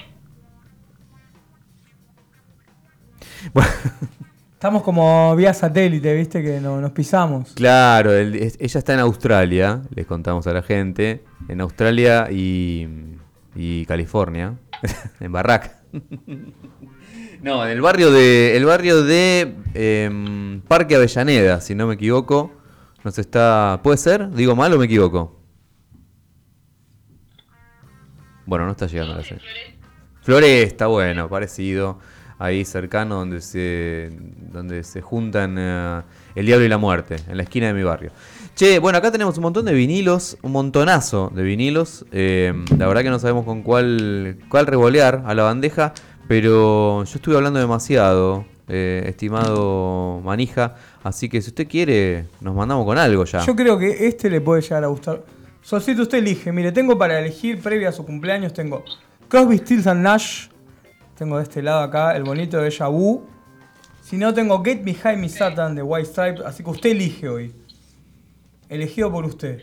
Estamos como vía satélite, viste, que no, nos pisamos. Claro, el- es- ella está en Australia, les contamos a la gente, en Australia y, y California, [LAUGHS] en Barraca. [LAUGHS] No, en el barrio de, el barrio de em, Parque Avellaneda, si no me equivoco, nos está, ¿puede ser? ¿Digo mal o me equivoco? Bueno, no está llegando la señal. Floresta, bueno, parecido. Ahí cercano donde se donde se juntan eh, el diablo y la muerte, en la esquina de mi barrio. Che, bueno, acá tenemos un montón de vinilos, un montonazo de vinilos. eh, la verdad que no sabemos con cuál, cuál revolear a la bandeja, pero yo estuve hablando demasiado, eh, estimado Manija. Así que si usted quiere, nos mandamos con algo ya. Yo creo que este le puede llegar a gustar. Solcito, usted elige. Mire, tengo para elegir previa a su cumpleaños, tengo Crosby, Stills and Nash. Tengo de este lado acá el bonito de Vu. Si no, tengo Get Behind Me Satan de White Stripes. Así que usted elige hoy. Elegido por usted.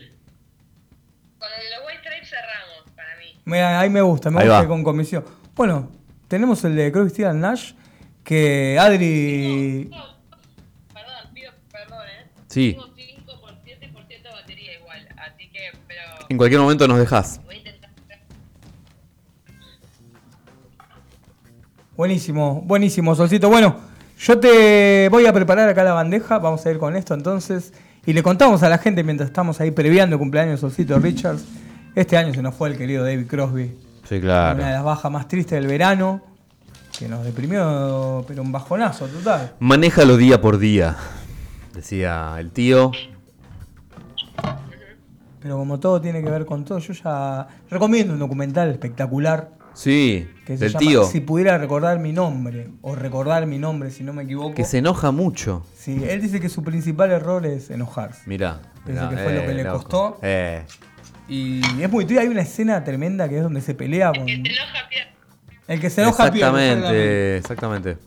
Con el de White Stripes cerramos, para mí. Mira, ahí me gusta, me Ahí gusta va. con comisión. Bueno, tenemos el de Crosby, Stills and Nash. Que Adri. Perdón, pido perdón, ¿eh? Sí. En cualquier momento nos dejas. Voy a intentar... Buenísimo, buenísimo, Solcito. Bueno, yo te voy a preparar acá la bandeja. Vamos a ir con esto entonces. Y le contamos a la gente mientras estamos ahí previando el cumpleaños de Solcito Richards. Este año se nos fue el querido David Crosby. Sí, claro. Una de las bajas más tristes del verano. Que nos deprimió, pero un bajonazo total. Manéjalo día por día, decía el tío. Pero como todo tiene que ver con todo, yo ya recomiendo un documental espectacular Sí, que se del llama tío. Si pudiera recordar mi nombre, o recordar mi nombre si no me equivoco. Que se enoja mucho. Sí, él dice que su principal error es enojarse. Mirá. Dice mirá, que fue lo que le loco. costó. Eh. Y es muy triste, hay una escena tremenda que es donde se pelea con... El que se enoja pierde. Exactamente, exactamente.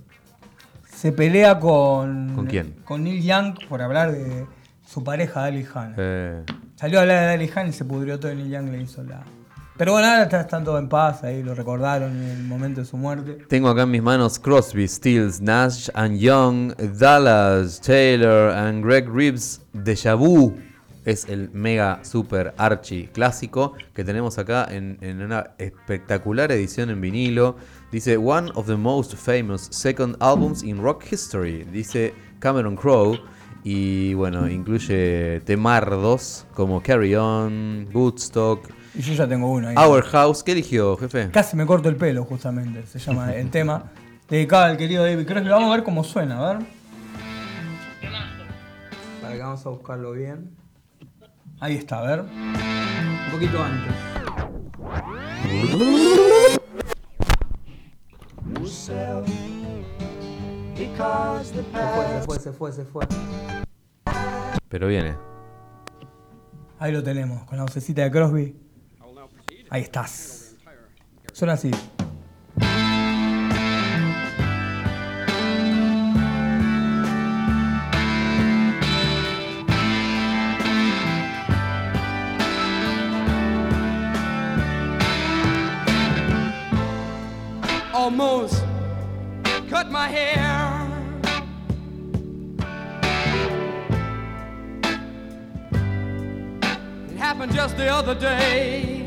Se pelea con... ¿Con quién? Con Neil Young por hablar de su pareja, Dali Hanna. Eh, Salió a hablar de Dali Han y se pudrió todo y Neil Young le hizo la... Pero bueno, ahora está- están todos en paz, ahí lo recordaron en el momento de su muerte. Tengo acá en mis manos Crosby, Stills, Nash and Young, Dallas, Taylor and Greg Reeves, Deja Vu. Es el mega super archi clásico que tenemos acá en, en una espectacular edición en vinilo. Dice One of the most famous second albums in rock history. Dice Cameron Crowe. Y bueno, incluye temardos como Carry On, Woodstock, Y yo ya tengo uno ahí. Our House. ¿Qué eligió, jefe? Casi me corto el pelo, justamente, se llama el [LAUGHS] tema. Dedicado al querido David Crosby. Vamos a ver cómo suena, a ver. Para que vamos a buscarlo bien. Ahí está, a ver. Un poquito antes. Se fue, se fue, se fue, se fue. Pero viene. Ahí lo tenemos, con la vocecita de Crosby. Ahí estás. Suena así. almost cut my hair. Just the other day.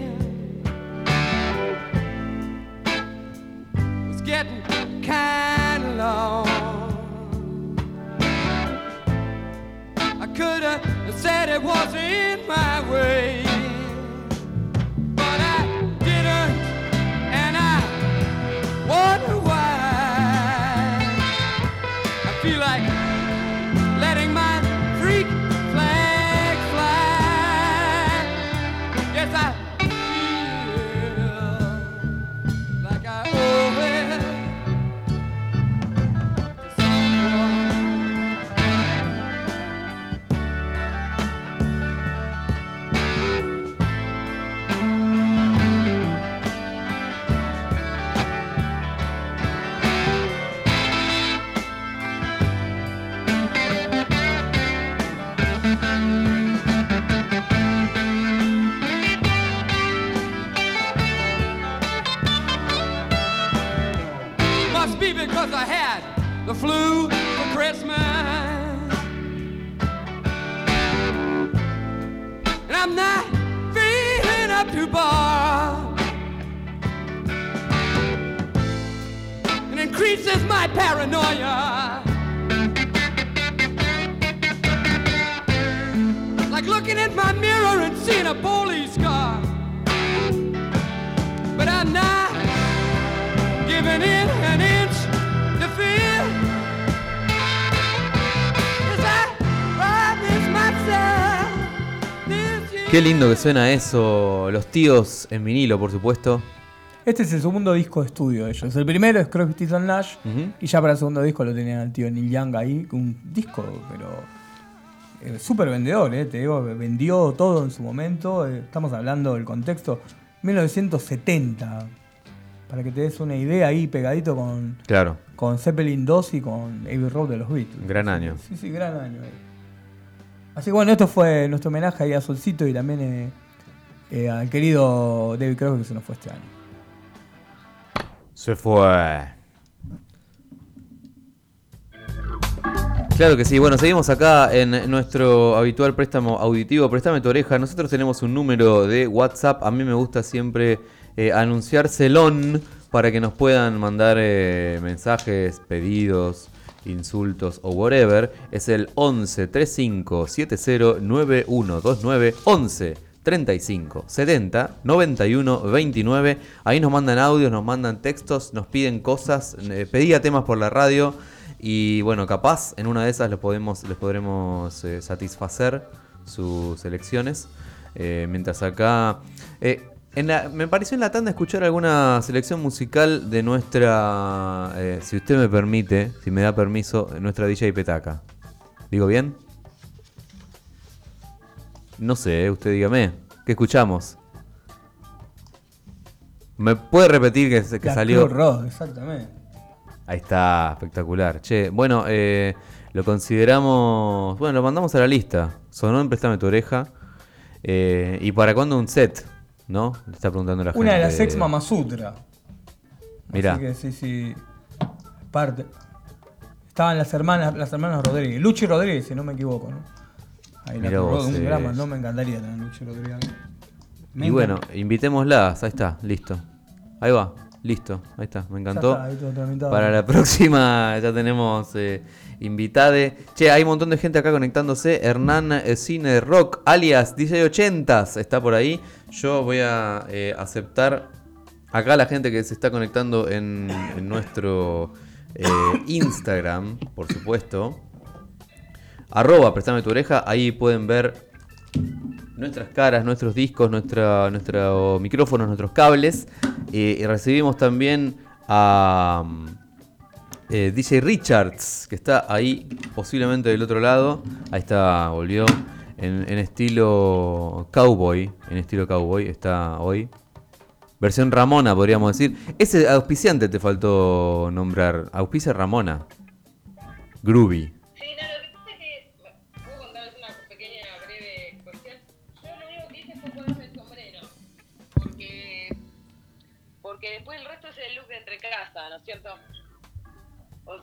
It's getting kind of long. I could have said it wasn't my way. Qué lindo que suena eso. Los tíos en vinilo, por supuesto. Este es el segundo disco de estudio de ellos. El primero es Crosby, Stills Nash. Ujú. Y ya para el segundo disco lo tenían al tío Neil Young ahí. Un disco, pero. eh, Súper vendedor, eh, te digo. Vendió todo en su momento. eh, estamos hablando del contexto. 1970. Para que te des una idea ahí pegadito con, Claro, con Zeppelin 2 y con Abbey Road de los Beatles. gran año. Sí, sí, gran año. eh. Así que bueno, esto fue nuestro homenaje ahí a Solcito y también eh, eh, al querido David Crosby que se nos fue este año. Se fue. Claro que sí, bueno, seguimos acá en nuestro habitual préstamo auditivo. Préstame tu oreja. Nosotros tenemos un número de WhatsApp. A mí me gusta siempre eh, anunciárselón para que nos puedan mandar eh, mensajes, pedidos, insultos o whatever. Es el 11 35 70 9129 11 35 70 91 29. Ahí nos mandan audios, nos mandan textos, nos piden cosas. eh, pedía temas por la radio. Y bueno, capaz en una de esas podemos, les podremos eh, satisfacer sus elecciones. Eh, mientras acá. eh, En la- me pareció en la tanda escuchar alguna selección musical de nuestra, eh, si usted me permite, si me da permiso, nuestra DJ Petaca. ¿Digo bien? No sé, usted dígame. ¿Qué escuchamos? ¿Me puede repetir que, que La salió? Roja, exactamente. Ahí está, espectacular. Che, bueno, eh, lo consideramos. Bueno, lo mandamos a la lista. Sonó en Préstame tu oreja. Eh, ¿Y para cuándo un set? ¿No? Le está preguntando la gente. Una de las ex Mama Sutra. Mirá. Así que sí, sí. Parte. Estaban las hermanas, las hermanas Rodríguez. Luchi Rodríguez, si no me equivoco, ¿no? Ahí la Mirá Cruz vos, un eh. grama, no me encantaría tener Luchi Rodríguez. Me Y bueno, invitémoslas. Ahí está, listo. Ahí va, listo. Ahí está, me encantó. está, ahí. Para la [LAUGHS] próxima ya tenemos eh, invitade. Che, hay un montón de gente acá conectándose. Hernán eh, Cine Rock, alias DJ 80s, está por ahí. Yo voy a eh, aceptar acá la gente que se está conectando en, nuestro eh, Instagram, por supuesto. Arroba, prestame tu oreja. Ahí pueden ver nuestras caras, nuestros discos, nuestra, nuestros micrófonos, nuestros cables. Y recibimos también a eh, DJ Richards, que está ahí posiblemente del otro lado. Ahí está, volvió. En, en estilo cowboy. En estilo cowboy está hoy. Versión Ramona, podríamos decir. Ese auspiciante te faltó nombrar. Auspicia Ramona. Groovy.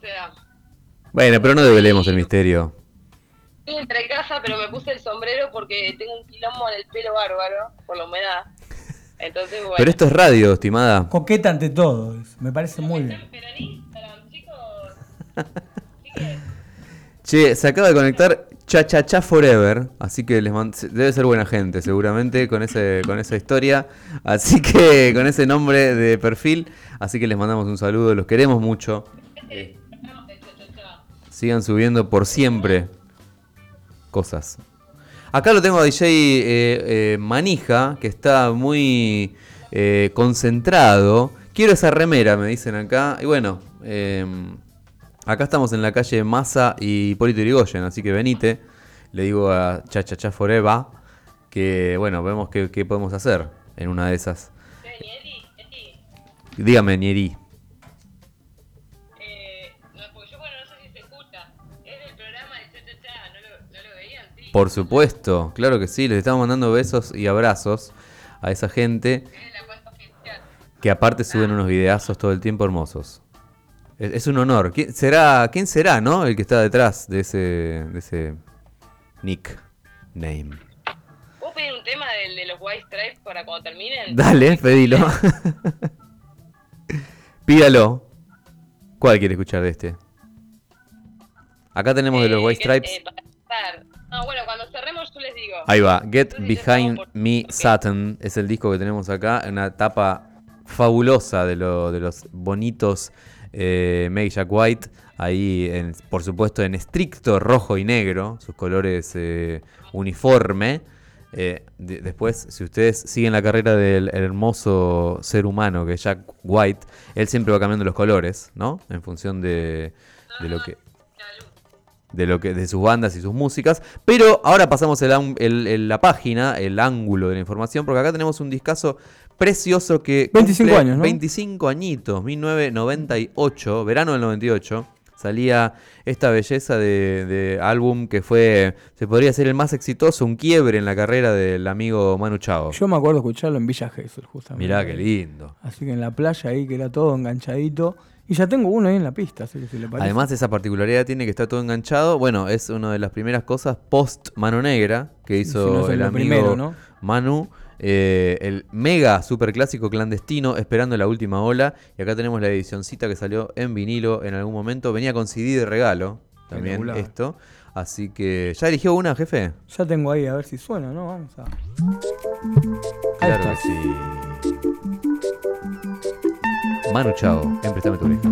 Sea, Bueno, pero no develemos el misterio. estoy entre casa, pero me puse el sombrero porque tengo un quilombo en el pelo bárbaro por la humedad. Entonces, bueno. Pero esto es radio, estimada. Coqueta ante todo, me parece muy bien. Che, se acaba de conectar Cha Cha Cha Forever, así que les mand- debe ser buena gente, seguramente, con ese con esa historia, así que con ese nombre de perfil, así que les mandamos un saludo, los queremos mucho. Eh, sigan subiendo por siempre cosas. Acá lo tengo a DJ eh, eh, Manija, que está muy eh, concentrado. Quiero esa remera, me dicen acá. Y bueno, eh, acá estamos en la calle Massa y Hipólito Yrigoyen, así que venite. Le digo a Cha Cha Forever que, bueno, vemos qué, qué podemos hacer en una de esas. Dígame, Nieri. Por supuesto, claro que sí, les estamos mandando besos y abrazos a esa gente que aparte suben unos videazos todo el tiempo hermosos. Es, es un honor. ¿Quién será, ¿Quién será, no? El que está detrás de ese, de ese nickname. ¿Puedo pedir un tema del de los White Stripes para cuando terminen? Dale, pedilo. [LAUGHS] Pídalo. ¿Cuál quiere escuchar de este? Acá tenemos de los White Stripes. Eh, No, bueno, cuando cerremos yo les digo. Ahí va, Get Behind Me Satan es el disco que tenemos acá, una tapa fabulosa de, lo- de los bonitos eh, Meg Jack White, ahí en- por supuesto en estricto rojo y negro, sus colores eh, uniforme. Eh, de- después, si ustedes siguen la carrera del hermoso ser humano que es Jack White, él siempre va cambiando los colores, ¿no? En función de, de lo que de lo que de sus bandas y sus músicas. Pero ahora pasamos el, ang- el- el- la página, el ángulo de la información, porque acá tenemos un discazo precioso que 25 cumple años, ¿no? 25 añitos, 1998, verano del 98. Salía esta belleza de, de álbum que fue, se podría ser el más exitoso, un quiebre en la carrera del amigo Manu Chao. Yo me acuerdo escucharlo en Villa Gesell, justamente. Mirá qué lindo. Así que en la playa ahí que era todo enganchadito. Y ya tengo uno ahí en la pista, así que si le parece. Además, esa particularidad tiene que estar todo enganchado. Bueno, es una de las primeras cosas post Mano Negra que hizo si no es el amigo primero, ¿no? Manu. eh, el mega super clásico clandestino esperando la última ola. Y acá tenemos la edicioncita que salió en vinilo en algún momento. Venía con CD de regalo también esto. Así que, ¿ya eligió una, jefe? Ya tengo ahí a ver si suena, ¿no? Vamos a. Claro que sí. Manu Chao, en Préstame tu oreja.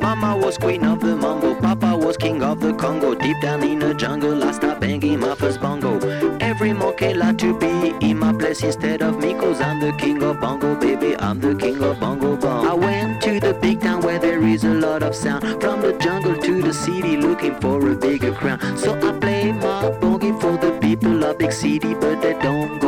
Mama was queen of the mambo, Papa was king of the Congo. Deep down in the jungle, I started banging my first bongo. Every monkey like to be in my place instead of me, cause I'm the king of bongo, baby. I'm the king of bongo bong. I went to the big town where there is a lot of sound. From the jungle to the city, looking for a bigger crown. So I play my boogie for the people of big city, but they don't go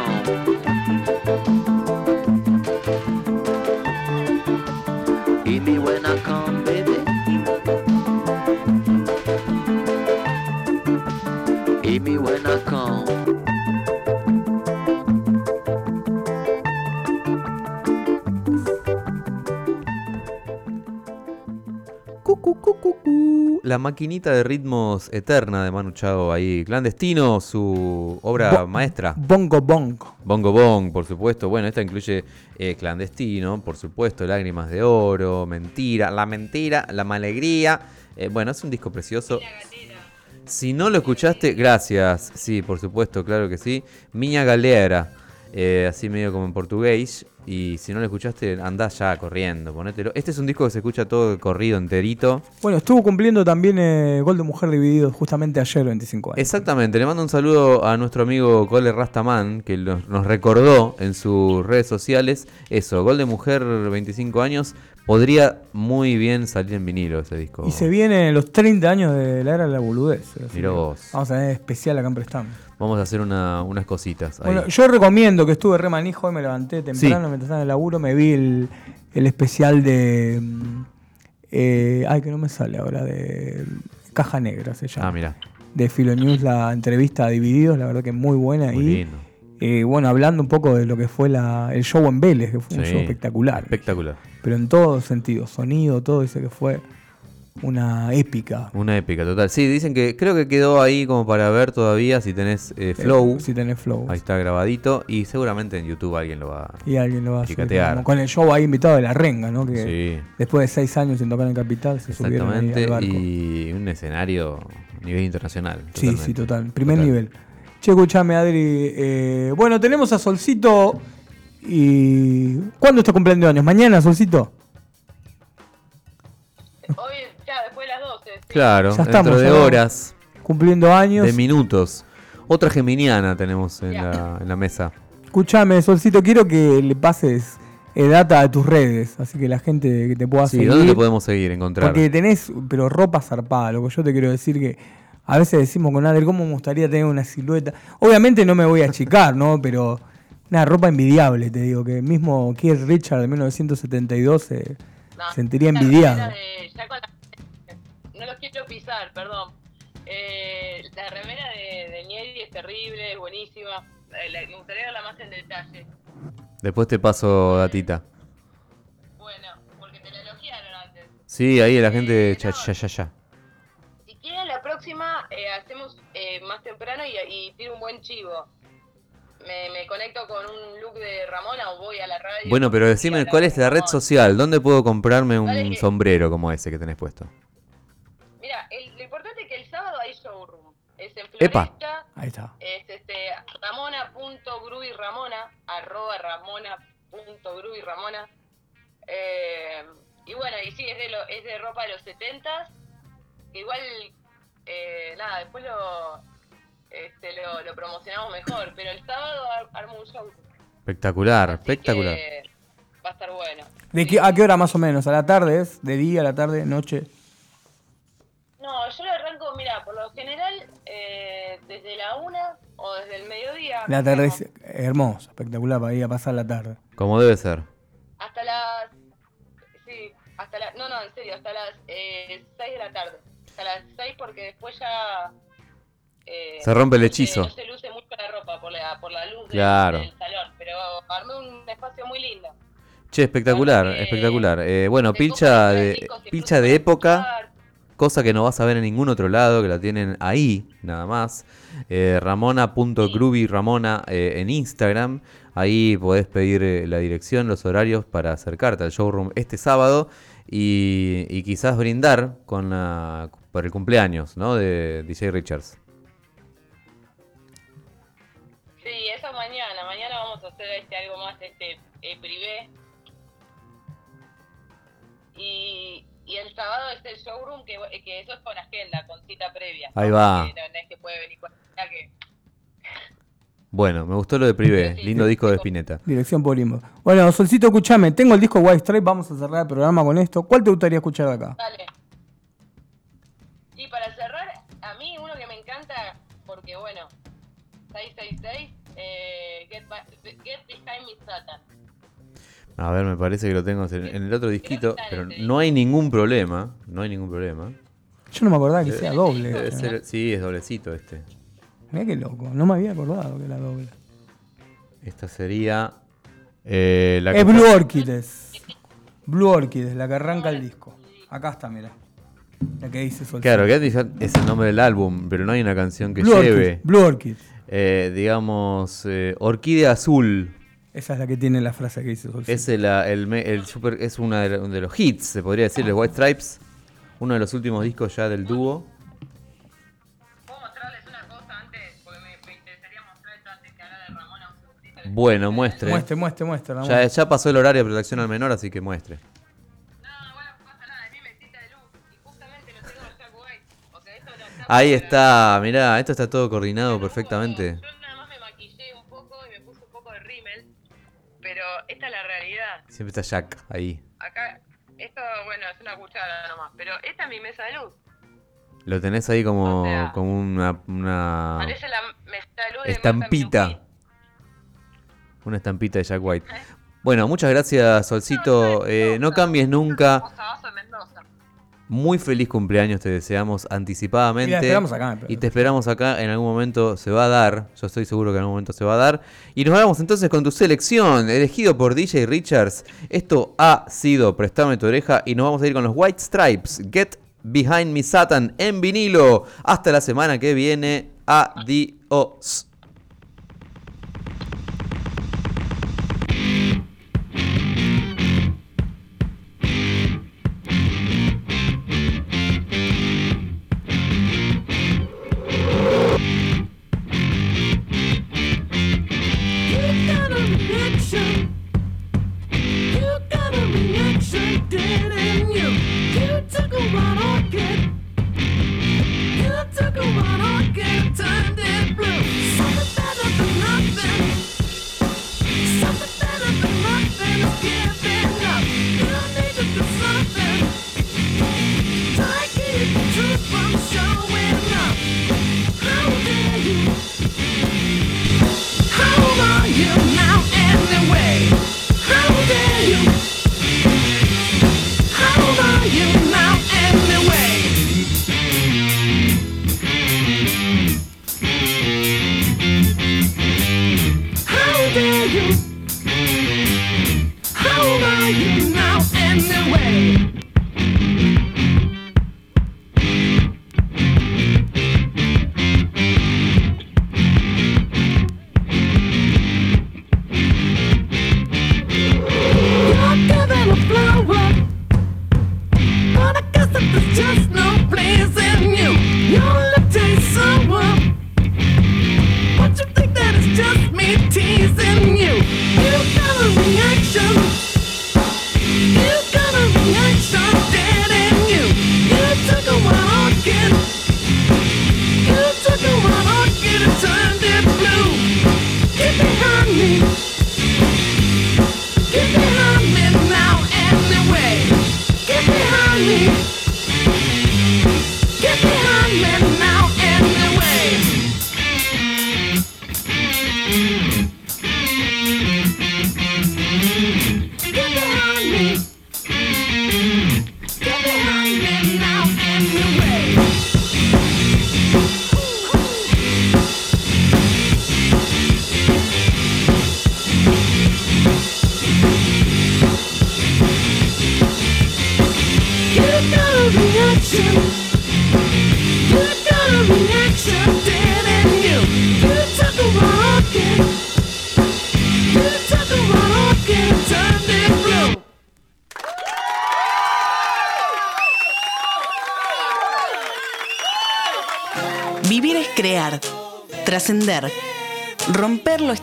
La maquinita de ritmos eterna de Manu Chao ahí. Clandestino, su obra Bo- maestra. Bongo Bongo. Bongo Bong, por supuesto. Bueno, esta incluye eh, Clandestino, por supuesto, Lágrimas de Oro, Mentira, La Mentira, La Malegría. Eh, bueno, es un disco precioso. Si no lo escuchaste, gracias. Sí, por supuesto, claro que sí. Miña Galera, eh, así medio como en portugués. Y si no lo escuchaste, andá ya corriendo, ponételo. Este es un disco que se escucha todo corrido enterito. Bueno, estuvo cumpliendo también eh, Gol de Mujer Dividido justamente ayer, 25 años. Exactamente, le mando un saludo a nuestro amigo Cole Rastaman, que nos, nos recordó en sus redes sociales eso, Gol de Mujer, 25 años, podría muy bien salir en vinilo ese disco. Y se vienen los 30 años de la era de la boludez. Mirá vos. Vamos a tener especial acá en Prestam. Vamos a hacer una- unas cositas. ahí. Bueno, yo recomiendo que estuve re manijo, hoy me levanté temprano mientras estaba en el laburo, me vi el, el especial de. mm, eh, ay, que no me sale ahora, de Caja Negra se llama. Ah, mira. De Filonews, la entrevista a Divididos, la verdad que muy buena. Muy y lindo. eh, bueno, hablando un poco de lo que fue la, el show en Vélez, que fue un Sí, show espectacular. Espectacular. Pero en todos sentidos, sonido, todo, dice que fue una épica. Una épica, total. Sí, dicen que creo que quedó ahí como para ver todavía si tenés eh, Flow. si tenés Flow. Ahí está grabadito y seguramente en YouTube alguien lo va Y alguien lo va a subir, Con el show ahí invitado de la renga, ¿no? Que Sí. después de seis años sin tocar en Capital se subieron ahí Exactamente, al barco. y un escenario a nivel internacional. Sí, sí, total. Primer Total. nivel. Che, escuchame, Adri. eh, bueno, tenemos a Solcito. ¿Y cuándo está cumpliendo años? ¿Mañana, Solcito? Claro, Ya dentro de ya. horas, Cumpliendo años. de minutos. Otra geminiana tenemos en la, en la mesa. Escuchame, Solcito, quiero que le pases eh, data de tus redes, así que la gente que te pueda Sí, seguir. ¿dónde te podemos seguir, encontrar? Porque tenés, pero ropa zarpada, lo que yo te quiero decir que a veces decimos con Adri, ¿cómo me gustaría tener una silueta? Obviamente no me voy a achicar, ¿no? Pero una ropa envidiable, te digo, que mismo Keith Richard de 1972 se sentiría La envidiado. de- ya con la- no los quiero pisar, perdón. Eh, la remera de, de Nieri es terrible, es buenísima. Eh, la- me gustaría verla más en detalle. Después te paso datita. Bueno, porque te la elogiaron antes. Sí, ahí la gente. Ya, ya, ya, ya. quieren, la próxima eh, hacemos eh, más temprano y, y tiro un buen chivo. Me, me conecto con un look de Ramona o voy a la radio. Bueno, pero decime, ¿cuál es la red social? ¿Dónde puedo comprarme un sombrero como ese que tenés puesto? Mira, el- lo importante es que el sábado hay showroom. Es en Epa. Floresta. Ahí está. Es este, ramona.grubyramona, arroba ramona.grubyramona. Eh, y bueno, y sí, es de, lo, es de ropa de los 70 que igual, eh, nada, después lo, este, lo, lo promocionamos mejor, pero el sábado ar- armo un show. Espectacular, así espectacular. que va a estar bueno. ¿De qué, ¿A qué hora más o menos? ¿A la tarde es? ¿De día, a la tarde, noche? No, yo lo arranco, mira, por lo general, eh, desde la una o desde el mediodía. La tarde es hermosa, espectacular para ir a pasar la tarde. Como debe ser. Hasta las. Sí, hasta las. No, no, en serio, hasta las eh, 6 de la tarde. Hasta las 6 porque después ya. eh, Se rompe el hechizo. No se luce mucho la ropa por la, por la luz del- Claro. del, salón, pero armé un espacio muy lindo. Che, espectacular, espectacular. Eh, bueno, pilcha de, pilcha de época, cosa que no vas a ver en ningún otro lado, que la tienen ahí, nada más. Eh, eh, en Instagram. Ahí podés pedir eh, la dirección, los horarios para acercarte al showroom este sábado y, quizás brindar con por el cumpleaños ¿no? de DJ Richards. Sí, eso mañana. Mañana vamos a hacer este algo más este eh, privé. Y, y el sábado es el showroom, que, que eso es con agenda, con cita previa. Ahí va. Que no, no es que puede venir cualquiera que... Bueno, me gustó lo de Privé, lindo disco de Spinetta. Dirección Polimbo. Bueno, Solcito, escúchame, tengo el disco White Stripe, vamos a cerrar el programa con esto. ¿Cuál te gustaría escuchar de acá? Dale. Y para cerrar, a mí uno que me encanta, porque bueno, 666, eh, Get, Get Behind Me Satan. A ver, me parece que lo tengo en en el otro disquito, pero no hay ningún problema, no hay ningún problema. Yo no me acordaba que Debe- sea doble. debe este, ser- sí, es doblecito este. Mirá qué loco, no me había acordado que era doble. Esta sería eh, la Es que Blue está- Orchid, es. Blue Orchid, es la que arranca el disco. Acá está, mira. La que dice Solcito. Claro, que es el nombre del álbum, pero no hay una canción que Blue Orchid, lleve. Blue Orchid. eh, digamos, eh, Orquídea Azul. Esa es la que tiene la frase que dice. Es, el, el, me- el super, es uno de, lo- de los hits, se podría decir, de White Stripes. Uno de los últimos discos ya del dúo. Bueno, muestre. Muestre, muestre, muestre. Ya, ya pasó el horario de protección al menor, así que muestre. Ahí está, mirá, esto está todo coordinado perfectamente. Siempre está Jack ahí. Acá, esto, bueno, es una cuchara nomás, pero esta es mi mesa de luz. Lo tenés ahí como, O sea, como una, una Parece la mesa de luz de estampita. Una estampita de Jack White. [LAUGHS] Bueno, muchas gracias, Solcito. Eh, no cambies nunca. Muy feliz cumpleaños te deseamos anticipadamente. Y la esperamos acá, Y te esperamos acá. En algún momento se va a dar. Yo estoy seguro que en algún momento se va a dar. Y nos vamos entonces con tu selección, elegido por DJ Richards. Esto ha sido Prestame tu oreja. Y nos vamos a ir con los White Stripes. Get Behind Me Satan en vinilo. Hasta la semana que viene. Adiós. You took a wild orchid and turned it blue.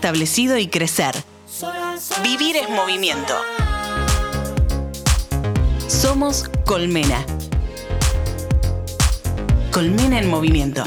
Establecido y crecer. Vivir es movimiento. Somos Colmena. Colmena en movimiento.